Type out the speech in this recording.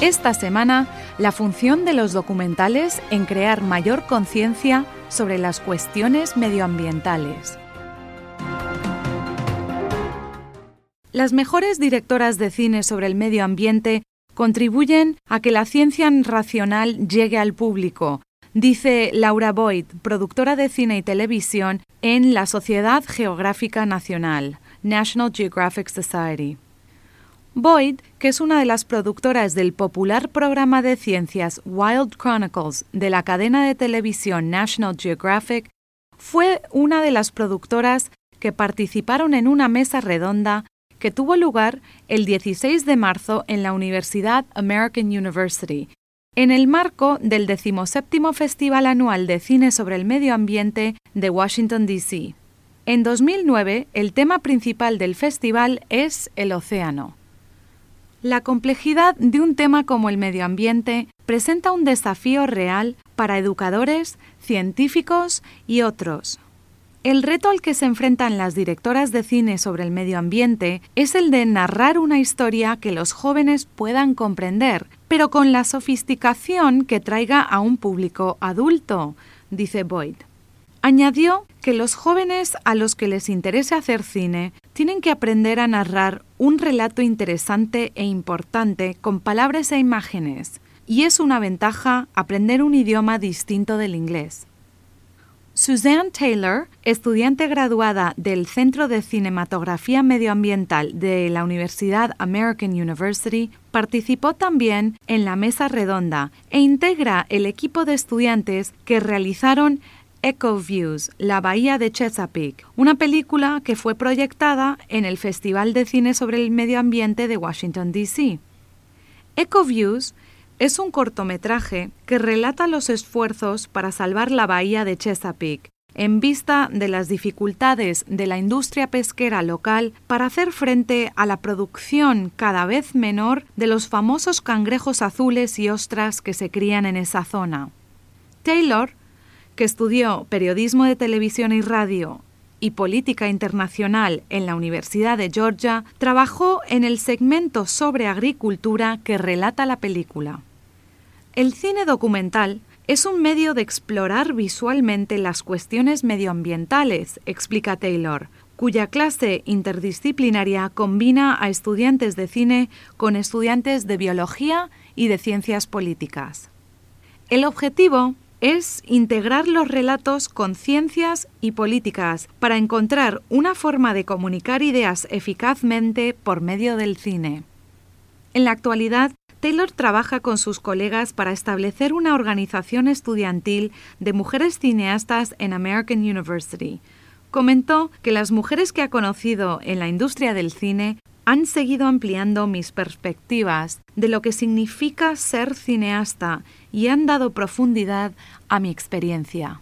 Esta semana, la función de los documentales en crear mayor conciencia sobre las cuestiones medioambientales. Las mejores directoras de cine sobre el medio ambiente contribuyen a que la ciencia racional llegue al público, dice Laura Boyd, productora de cine y televisión en la Sociedad Geográfica Nacional, National Geographic Society. Boyd, que es una de las productoras del popular programa de ciencias Wild Chronicles de la cadena de televisión National Geographic, fue una de las productoras que participaron en una mesa redonda que tuvo lugar el 16 de marzo en la Universidad American University, en el marco del decimoséptimo Festival Anual de Cine sobre el Medio Ambiente de Washington, D.C. En 2009, el tema principal del festival es el océano. La complejidad de un tema como el medio ambiente presenta un desafío real para educadores, científicos y otros. El reto al que se enfrentan las directoras de cine sobre el medio ambiente es el de narrar una historia que los jóvenes puedan comprender, pero con la sofisticación que traiga a un público adulto, dice Boyd. Añadió que los jóvenes a los que les interese hacer cine tienen que aprender a narrar un relato interesante e importante con palabras e imágenes, y es una ventaja aprender un idioma distinto del inglés. Suzanne Taylor, estudiante graduada del Centro de Cinematografía Medioambiental de la Universidad American University, participó también en la mesa redonda e integra el equipo de estudiantes que realizaron Echo Views, La Bahía de Chesapeake, una película que fue proyectada en el Festival de Cine sobre el Medio Ambiente de Washington, D.C. Echo Views es un cortometraje que relata los esfuerzos para salvar la bahía de Chesapeake, en vista de las dificultades de la industria pesquera local para hacer frente a la producción cada vez menor de los famosos cangrejos azules y ostras que se crían en esa zona. Taylor que estudió periodismo de televisión y radio y política internacional en la Universidad de Georgia, trabajó en el segmento sobre agricultura que relata la película. El cine documental es un medio de explorar visualmente las cuestiones medioambientales, explica Taylor, cuya clase interdisciplinaria combina a estudiantes de cine con estudiantes de biología y de ciencias políticas. El objetivo es integrar los relatos con ciencias y políticas para encontrar una forma de comunicar ideas eficazmente por medio del cine. En la actualidad, Taylor trabaja con sus colegas para establecer una organización estudiantil de mujeres cineastas en American University. Comentó que las mujeres que ha conocido en la industria del cine han seguido ampliando mis perspectivas de lo que significa ser cineasta y han dado profundidad a mi experiencia.